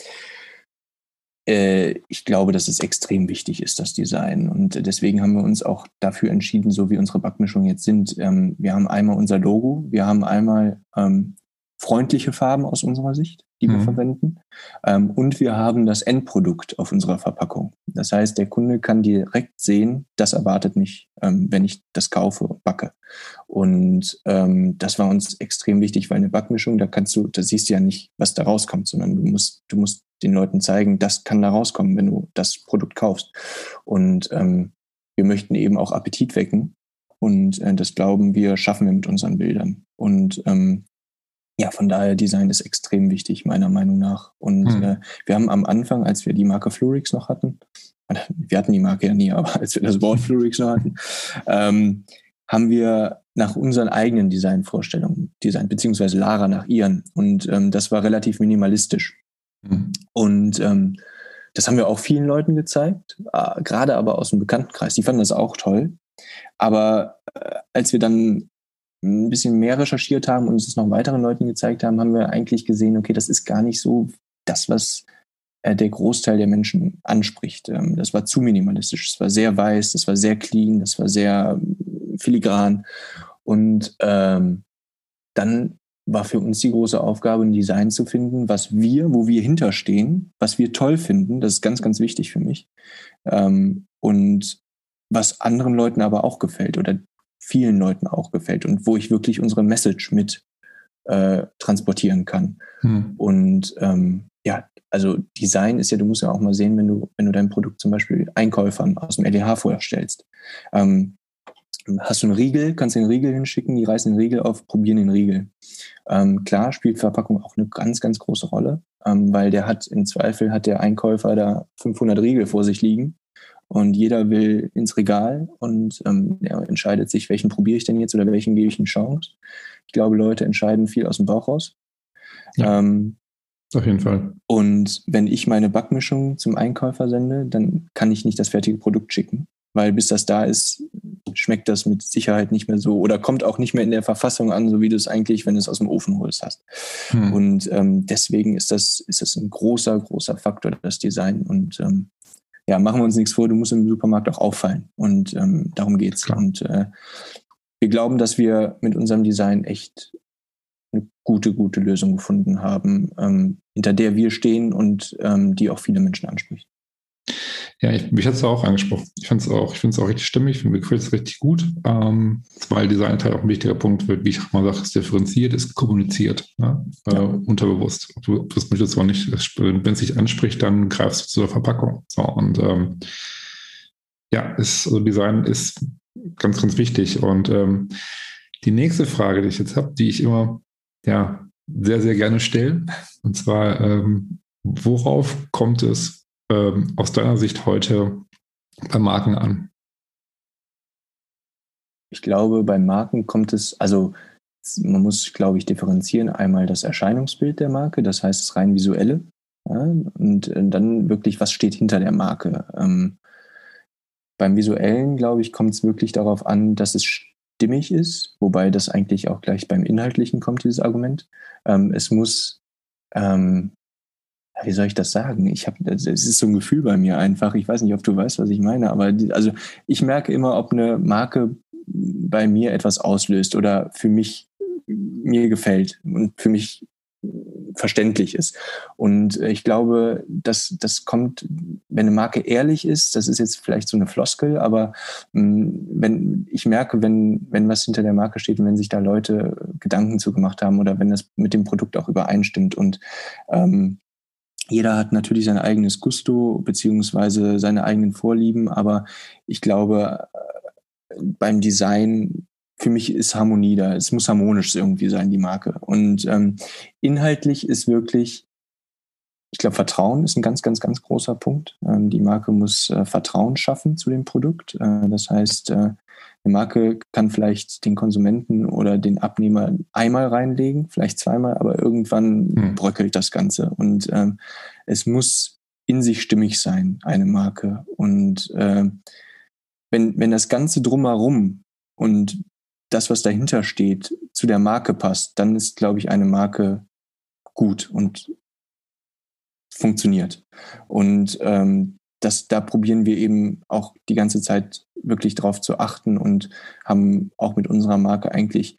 äh, ich glaube, dass es extrem wichtig ist, das Design. Und deswegen haben wir uns auch dafür entschieden, so wie unsere Backmischungen jetzt sind. Ähm, wir haben einmal unser Logo, wir haben einmal ähm, freundliche Farben aus unserer Sicht, die wir mhm. verwenden. Ähm, und wir haben das Endprodukt auf unserer Verpackung. Das heißt, der Kunde kann direkt sehen, das erwartet mich, ähm, wenn ich das kaufe und backe. Und ähm, das war uns extrem wichtig, weil eine Backmischung, da kannst du, da siehst du ja nicht, was da rauskommt, sondern du musst, du musst den Leuten zeigen, das kann da rauskommen, wenn du das Produkt kaufst. Und ähm, wir möchten eben auch Appetit wecken. Und äh, das glauben wir, schaffen wir mit unseren Bildern. Und ähm, ja, von daher Design ist extrem wichtig, meiner Meinung nach. Und mhm. äh, wir haben am Anfang, als wir die Marke Flurix noch hatten, wir hatten die Marke ja nie, <laughs> aber als wir das Wort Flurix noch hatten, ähm, haben wir nach unseren eigenen Designvorstellungen designt, beziehungsweise Lara nach ihren. Und ähm, das war relativ minimalistisch. Mhm. Und ähm, das haben wir auch vielen Leuten gezeigt, äh, gerade aber aus dem Bekanntenkreis. Die fanden das auch toll. Aber äh, als wir dann ein bisschen mehr recherchiert haben und es noch weiteren Leuten gezeigt haben, haben wir eigentlich gesehen, okay, das ist gar nicht so das, was äh, der Großteil der Menschen anspricht. Ähm, das war zu minimalistisch. Es war sehr weiß, das war sehr clean, das war sehr ähm, filigran. Und ähm, dann war für uns die große Aufgabe, ein Design zu finden, was wir, wo wir hinterstehen, was wir toll finden. Das ist ganz, ganz wichtig für mich. Ähm, und was anderen Leuten aber auch gefällt oder vielen Leuten auch gefällt und wo ich wirklich unsere Message mit äh, transportieren kann. Hm. Und ähm, ja, also Design ist ja, du musst ja auch mal sehen, wenn du, wenn du dein Produkt zum Beispiel Einkäufern aus dem LDH vorstellst. Ähm, hast du einen Riegel, kannst den Riegel hinschicken, die reißen den Riegel auf, probieren den Riegel. Ähm, klar spielt Verpackung auch eine ganz, ganz große Rolle, ähm, weil der hat im Zweifel hat der Einkäufer da 500 Riegel vor sich liegen und jeder will ins Regal und ähm, er entscheidet sich, welchen probiere ich denn jetzt oder welchen gebe ich eine Chance. Ich glaube, Leute entscheiden viel aus dem Bauch raus. Ja, ähm, auf jeden Fall. Und wenn ich meine Backmischung zum Einkäufer sende, dann kann ich nicht das fertige Produkt schicken, weil bis das da ist, schmeckt das mit Sicherheit nicht mehr so oder kommt auch nicht mehr in der Verfassung an, so wie du es eigentlich, wenn du es aus dem Ofen holst, hast. Hm. Und ähm, deswegen ist das, ist das ein großer, großer Faktor, das Design. Und ähm, ja, machen wir uns nichts vor, du musst im Supermarkt auch auffallen. Und ähm, darum geht's. Klar. Und äh, wir glauben, dass wir mit unserem Design echt eine gute, gute Lösung gefunden haben, ähm, hinter der wir stehen und ähm, die auch viele Menschen anspricht. Ja, ich, mich hat es auch angesprochen. Ich finde es auch, ich finde es auch richtig stimmig, mir gefällt es richtig gut, ähm, weil Design Teil auch ein wichtiger Punkt wird, wie ich auch mal sage, ist differenziert, ist kommuniziert, ne? äh, unterbewusst. Du, das möchtest auch nicht, wenn es sich anspricht, dann greifst du zur Verpackung. So, und ähm, ja, ist, also Design ist ganz, ganz wichtig. Und ähm, die nächste Frage, die ich jetzt habe, die ich immer ja, sehr, sehr gerne stelle, und zwar, ähm, worauf kommt es ähm, aus deiner Sicht heute bei Marken an? Ich glaube, bei Marken kommt es, also man muss, glaube ich, differenzieren. Einmal das Erscheinungsbild der Marke, das heißt das rein visuelle. Ja, und äh, dann wirklich, was steht hinter der Marke. Ähm, beim visuellen, glaube ich, kommt es wirklich darauf an, dass es stimmig ist, wobei das eigentlich auch gleich beim Inhaltlichen kommt, dieses Argument. Ähm, es muss ähm, wie soll ich das sagen? Ich habe, es ist so ein Gefühl bei mir einfach. Ich weiß nicht, ob du weißt, was ich meine, aber die, also ich merke immer, ob eine Marke bei mir etwas auslöst oder für mich mir gefällt und für mich verständlich ist. Und ich glaube, dass das kommt, wenn eine Marke ehrlich ist, das ist jetzt vielleicht so eine Floskel, aber hm, wenn ich merke, wenn, wenn was hinter der Marke steht und wenn sich da Leute Gedanken zu gemacht haben oder wenn das mit dem Produkt auch übereinstimmt und ähm, jeder hat natürlich sein eigenes Gusto beziehungsweise seine eigenen Vorlieben, aber ich glaube, äh, beim Design, für mich ist Harmonie da. Es muss harmonisch irgendwie sein, die Marke. Und ähm, inhaltlich ist wirklich, ich glaube, Vertrauen ist ein ganz, ganz, ganz großer Punkt. Ähm, die Marke muss äh, Vertrauen schaffen zu dem Produkt. Äh, das heißt, äh, eine Marke kann vielleicht den Konsumenten oder den Abnehmer einmal reinlegen, vielleicht zweimal, aber irgendwann mhm. bröckelt das Ganze. Und ähm, es muss in sich stimmig sein, eine Marke. Und äh, wenn, wenn das Ganze drumherum und das, was dahinter steht, zu der Marke passt, dann ist, glaube ich, eine Marke gut und funktioniert. Und ähm, das, da probieren wir eben auch die ganze Zeit wirklich drauf zu achten und haben auch mit unserer Marke eigentlich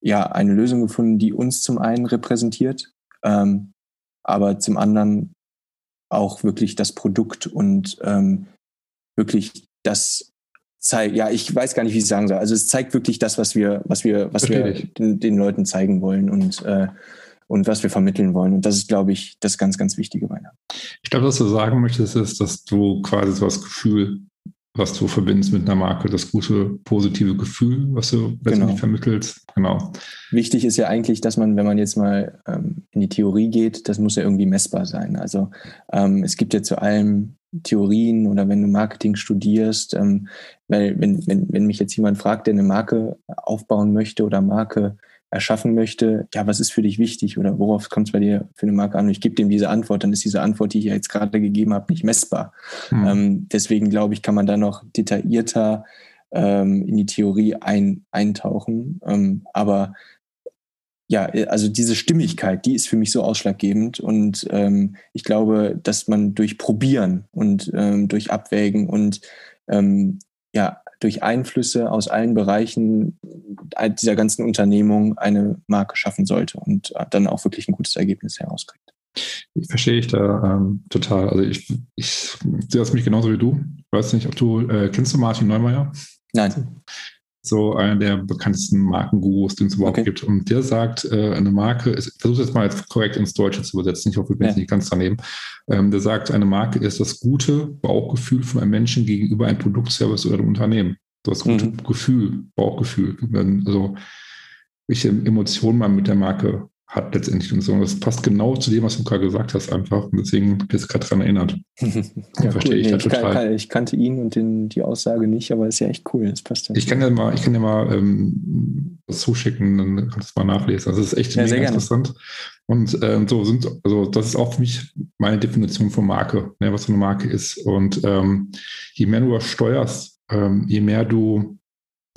ja eine Lösung gefunden, die uns zum einen repräsentiert, ähm, aber zum anderen auch wirklich das Produkt und ähm, wirklich das zeigt, ja, ich weiß gar nicht, wie ich sagen soll. Also es zeigt wirklich das, was wir, was wir, was wir den, den, Leuten zeigen wollen und, äh, und was wir vermitteln wollen. Und das ist, glaube ich, das ganz, ganz Wichtige bei Ich glaube, was du sagen möchtest, ist, dass du quasi so das Gefühl was du verbindest mit einer Marke, das gute, positive Gefühl, was du letztendlich genau. vermittelst. Genau. Wichtig ist ja eigentlich, dass man, wenn man jetzt mal ähm, in die Theorie geht, das muss ja irgendwie messbar sein. Also ähm, es gibt ja zu allem Theorien oder wenn du Marketing studierst, ähm, weil wenn, wenn, wenn mich jetzt jemand fragt, der eine Marke aufbauen möchte oder Marke erschaffen möchte, ja, was ist für dich wichtig oder worauf kommt es bei dir für eine Marke an? Und ich gebe dem diese Antwort, dann ist diese Antwort, die ich ja jetzt gerade gegeben habe, nicht messbar. Mhm. Ähm, deswegen glaube ich, kann man da noch detaillierter ähm, in die Theorie ein, eintauchen. Ähm, aber ja, also diese Stimmigkeit, die ist für mich so ausschlaggebend. Und ähm, ich glaube, dass man durch Probieren und ähm, durch Abwägen und ähm, ja, durch Einflüsse aus allen Bereichen dieser ganzen Unternehmung eine Marke schaffen sollte und dann auch wirklich ein gutes Ergebnis herauskriegt. Ich verstehe ich da ähm, total. Also ich, ich sehe das mich genauso wie du. Ich weiß nicht, ob du, äh, kennst du Martin Neumeier? Nein so einer der bekanntesten Markengurus, den es überhaupt okay. gibt. Und der sagt, äh, eine Marke ist, ich versuche jetzt mal jetzt korrekt ins Deutsche zu übersetzen, ich hoffe, ich bin ja. nicht ganz daneben. Ähm, der sagt, eine Marke ist das gute Bauchgefühl von einem Menschen gegenüber einem Produkt, Service oder einem Unternehmen. Das gute mhm. Gefühl, Bauchgefühl. Also welche Emotionen man mit der Marke hat letztendlich und so. Das passt genau zu dem, was du gerade gesagt hast, einfach. Und deswegen ich jetzt gerade daran erinnert. <laughs> ja, verstehe cool. ich nee, ich, total. Kann, ich kannte ihn und den, die Aussage nicht, aber ist ja echt cool. Das passt ja. Ich kann ja mal, ich kann dir mal ähm, was zuschicken, dann kannst du es mal nachlesen. Also es ist echt ja, mega interessant. Und ähm, so sind, also das ist auch für mich meine Definition von Marke, ne, was so eine Marke ist. Und ähm, je mehr du das steuerst, ähm, je mehr du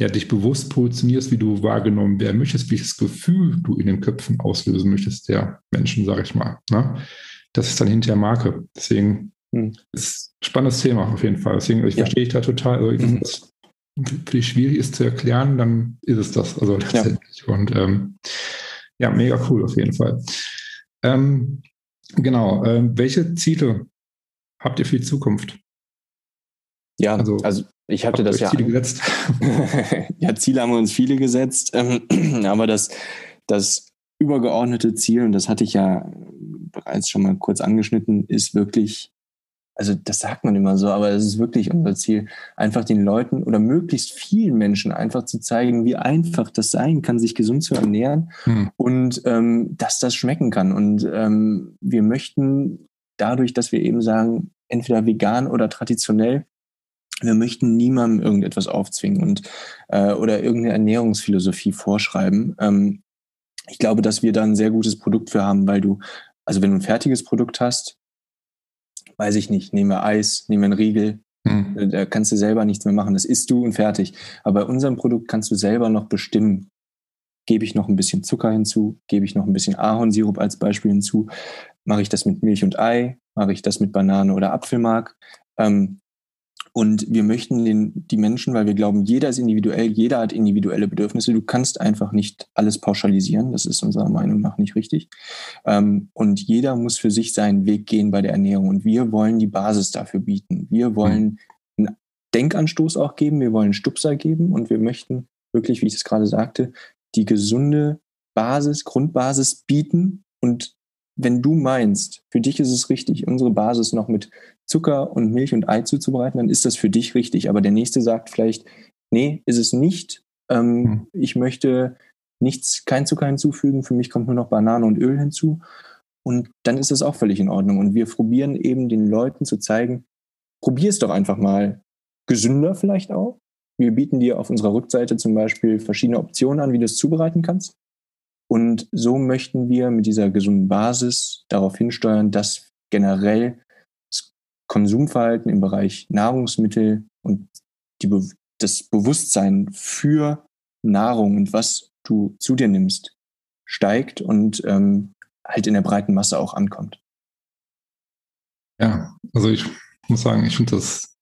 ja, dich bewusst positionierst, wie du wahrgenommen werden möchtest, welches Gefühl du in den Köpfen auslösen möchtest der Menschen, sage ich mal. Ne? Das ist dann hinterher Marke. Deswegen hm. ist ein spannendes Thema auf jeden Fall. Deswegen ich ja. verstehe ich da total. Also, mhm. das für dich schwierig ist zu erklären, dann ist es das. Also letztendlich. Ja. Und ähm, ja, mega cool auf jeden Fall. Ähm, genau. Ähm, welche Ziele habt ihr für die Zukunft? Ja, also, also ich hatte das ja. Ziele gesetzt? <laughs> ja, Ziele haben wir uns viele gesetzt, ähm, <clears throat> aber das, das übergeordnete Ziel, und das hatte ich ja bereits schon mal kurz angeschnitten, ist wirklich, also das sagt man immer so, aber es ist wirklich unser Ziel, einfach den Leuten oder möglichst vielen Menschen einfach zu zeigen, wie einfach das sein kann, sich gesund zu ernähren hm. und ähm, dass das schmecken kann. Und ähm, wir möchten dadurch, dass wir eben sagen, entweder vegan oder traditionell, wir möchten niemandem irgendetwas aufzwingen und äh, oder irgendeine Ernährungsphilosophie vorschreiben. Ähm, ich glaube, dass wir da ein sehr gutes Produkt für haben, weil du, also wenn du ein fertiges Produkt hast, weiß ich nicht, nehme Eis, nehme einen Riegel, hm. da kannst du selber nichts mehr machen. Das isst du und fertig. Aber bei unserem Produkt kannst du selber noch bestimmen. Gebe ich noch ein bisschen Zucker hinzu? Gebe ich noch ein bisschen Ahornsirup als Beispiel hinzu? Mache ich das mit Milch und Ei? Mache ich das mit Banane oder Apfelmark? Ähm, und wir möchten den, die Menschen, weil wir glauben, jeder ist individuell, jeder hat individuelle Bedürfnisse. Du kannst einfach nicht alles pauschalisieren. Das ist unserer Meinung nach nicht richtig. Ähm, und jeder muss für sich seinen Weg gehen bei der Ernährung. Und wir wollen die Basis dafür bieten. Wir wollen einen Denkanstoß auch geben. Wir wollen Stupser geben. Und wir möchten wirklich, wie ich es gerade sagte, die gesunde Basis, Grundbasis bieten und wenn du meinst, für dich ist es richtig, unsere Basis noch mit Zucker und Milch und Ei zuzubereiten, dann ist das für dich richtig. Aber der nächste sagt vielleicht, nee, ist es nicht. Ähm, hm. Ich möchte nichts, kein Zucker hinzufügen. Für mich kommt nur noch Banane und Öl hinzu. Und dann ist das auch völlig in Ordnung. Und wir probieren eben den Leuten zu zeigen, probier es doch einfach mal gesünder vielleicht auch. Wir bieten dir auf unserer Rückseite zum Beispiel verschiedene Optionen an, wie du es zubereiten kannst. Und so möchten wir mit dieser gesunden Basis darauf hinsteuern, dass generell Konsumverhalten im Bereich Nahrungsmittel und die, das Bewusstsein für Nahrung und was du zu dir nimmst, steigt und ähm, halt in der breiten Masse auch ankommt. Ja, also ich muss sagen, ich finde das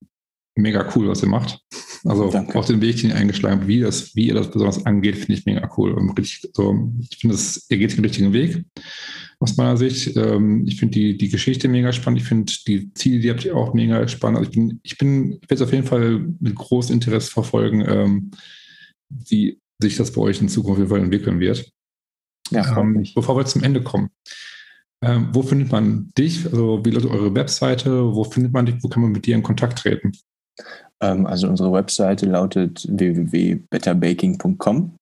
mega cool, was ihr macht. Also Danke. auch den Weg, den ihr eingeschlagen habt, wie, das, wie ihr das besonders angeht, finde ich mega cool. Und richtig, so, ich finde, ihr geht den richtigen Weg aus meiner Sicht. Ähm, ich finde die, die Geschichte mega spannend. Ich finde die Ziele, die habt ihr auch mega spannend. Also ich bin, ich bin, ich werde es auf jeden Fall mit großem Interesse verfolgen, ähm, wie sich das bei euch in Zukunft auf jeden Fall entwickeln wird. Ja, ähm, bevor wir zum Ende kommen. Ähm, wo findet man dich? Also wie lautet eure Webseite? Wo findet man dich? Wo kann man mit dir in Kontakt treten? Ähm, also unsere Webseite lautet www.betterbaking.com.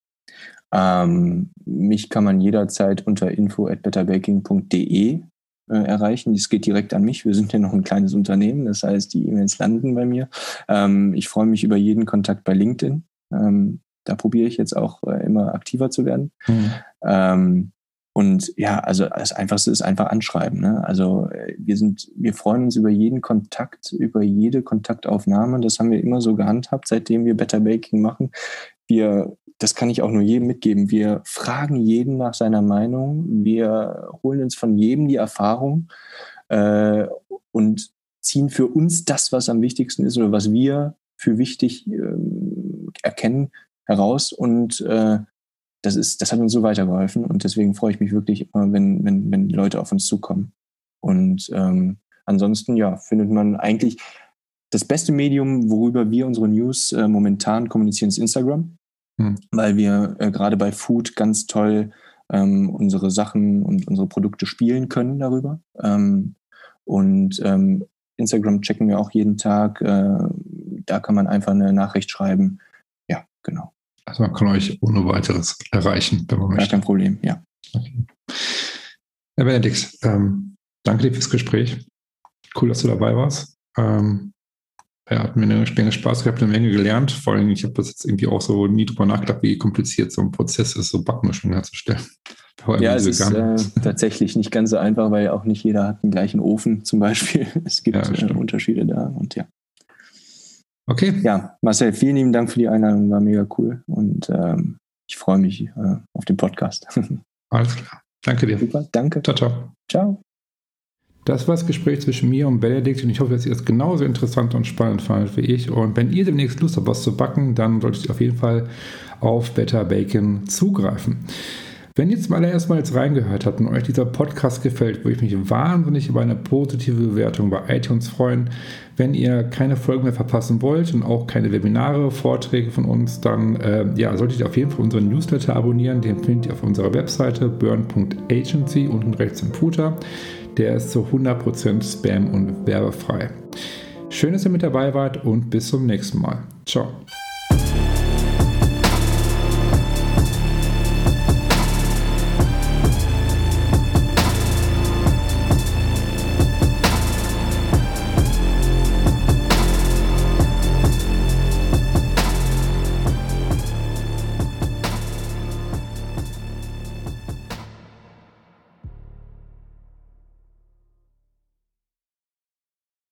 Ähm, mich kann man jederzeit unter info at betterbaking.de äh, erreichen. Das geht direkt an mich. Wir sind ja noch ein kleines Unternehmen, das heißt, die E-Mails landen bei mir. Ähm, ich freue mich über jeden Kontakt bei LinkedIn. Da probiere ich jetzt auch äh, immer aktiver zu werden. Mhm. Und ja, also das Einfachste ist einfach anschreiben. Ne? Also äh, wir sind, wir freuen uns über jeden Kontakt, über jede Kontaktaufnahme. Das haben wir immer so gehandhabt, seitdem wir Better Baking machen. Wir, das kann ich auch nur jedem mitgeben. Wir fragen jeden nach seiner Meinung. Wir holen uns von jedem die Erfahrung äh, und ziehen für uns das, was am wichtigsten ist oder was wir für wichtig äh, erkennen, heraus und äh, das ist, das hat uns so weitergeholfen und deswegen freue ich mich wirklich immer, wenn, wenn, wenn Leute auf uns zukommen. Und ähm, ansonsten, ja, findet man eigentlich das beste Medium, worüber wir unsere News äh, momentan kommunizieren, ist Instagram, hm. weil wir äh, gerade bei Food ganz toll ähm, unsere Sachen und unsere Produkte spielen können darüber. Ähm, und ähm, Instagram checken wir auch jeden Tag. Äh, da kann man einfach eine Nachricht schreiben. Ja, genau. Also man kann euch ohne weiteres erreichen, wenn man möchte. Kein Problem, ja. Okay. Herr Benedikt, ähm, danke dir fürs Gespräch. Cool, dass du dabei warst. Ähm, ja, hat mir eine Menge Spaß gehabt, eine Menge gelernt. Vor allem, ich habe das jetzt irgendwie auch so nie drüber nachgedacht, wie kompliziert so ein Prozess ist, so Backmischungen herzustellen. <laughs> Ja, es ist äh, <laughs> tatsächlich nicht ganz so einfach, weil auch nicht jeder hat den gleichen Ofen zum Beispiel. <laughs> Es gibt ja, äh, Unterschiede da und ja. Okay. Ja, Marcel, vielen lieben Dank für die Einladung, war mega cool und ähm, ich freue mich äh, auf den Podcast. <laughs> Alles klar. Danke dir. Super, danke. Ciao, ciao. Ciao. Das war das Gespräch zwischen mir und Benedikt und ich hoffe, dass ihr es genauso interessant und spannend fandet wie ich. Und wenn ihr demnächst Lust habt, was zu backen, dann solltet ihr auf jeden Fall auf Better Bacon zugreifen. Wenn ihr zum allerersten Mal jetzt reingehört habt und euch dieser Podcast gefällt, würde ich mich wahnsinnig über eine positive Bewertung bei iTunes freuen. Wenn ihr keine Folgen mehr verpassen wollt und auch keine Webinare, Vorträge von uns, dann äh, ja, solltet ihr auf jeden Fall unseren Newsletter abonnieren. Den findet ihr auf unserer Webseite burn.agency unten rechts im Footer. Der ist zu 100% Spam und werbefrei. Schön, dass ihr mit dabei wart und bis zum nächsten Mal. Ciao.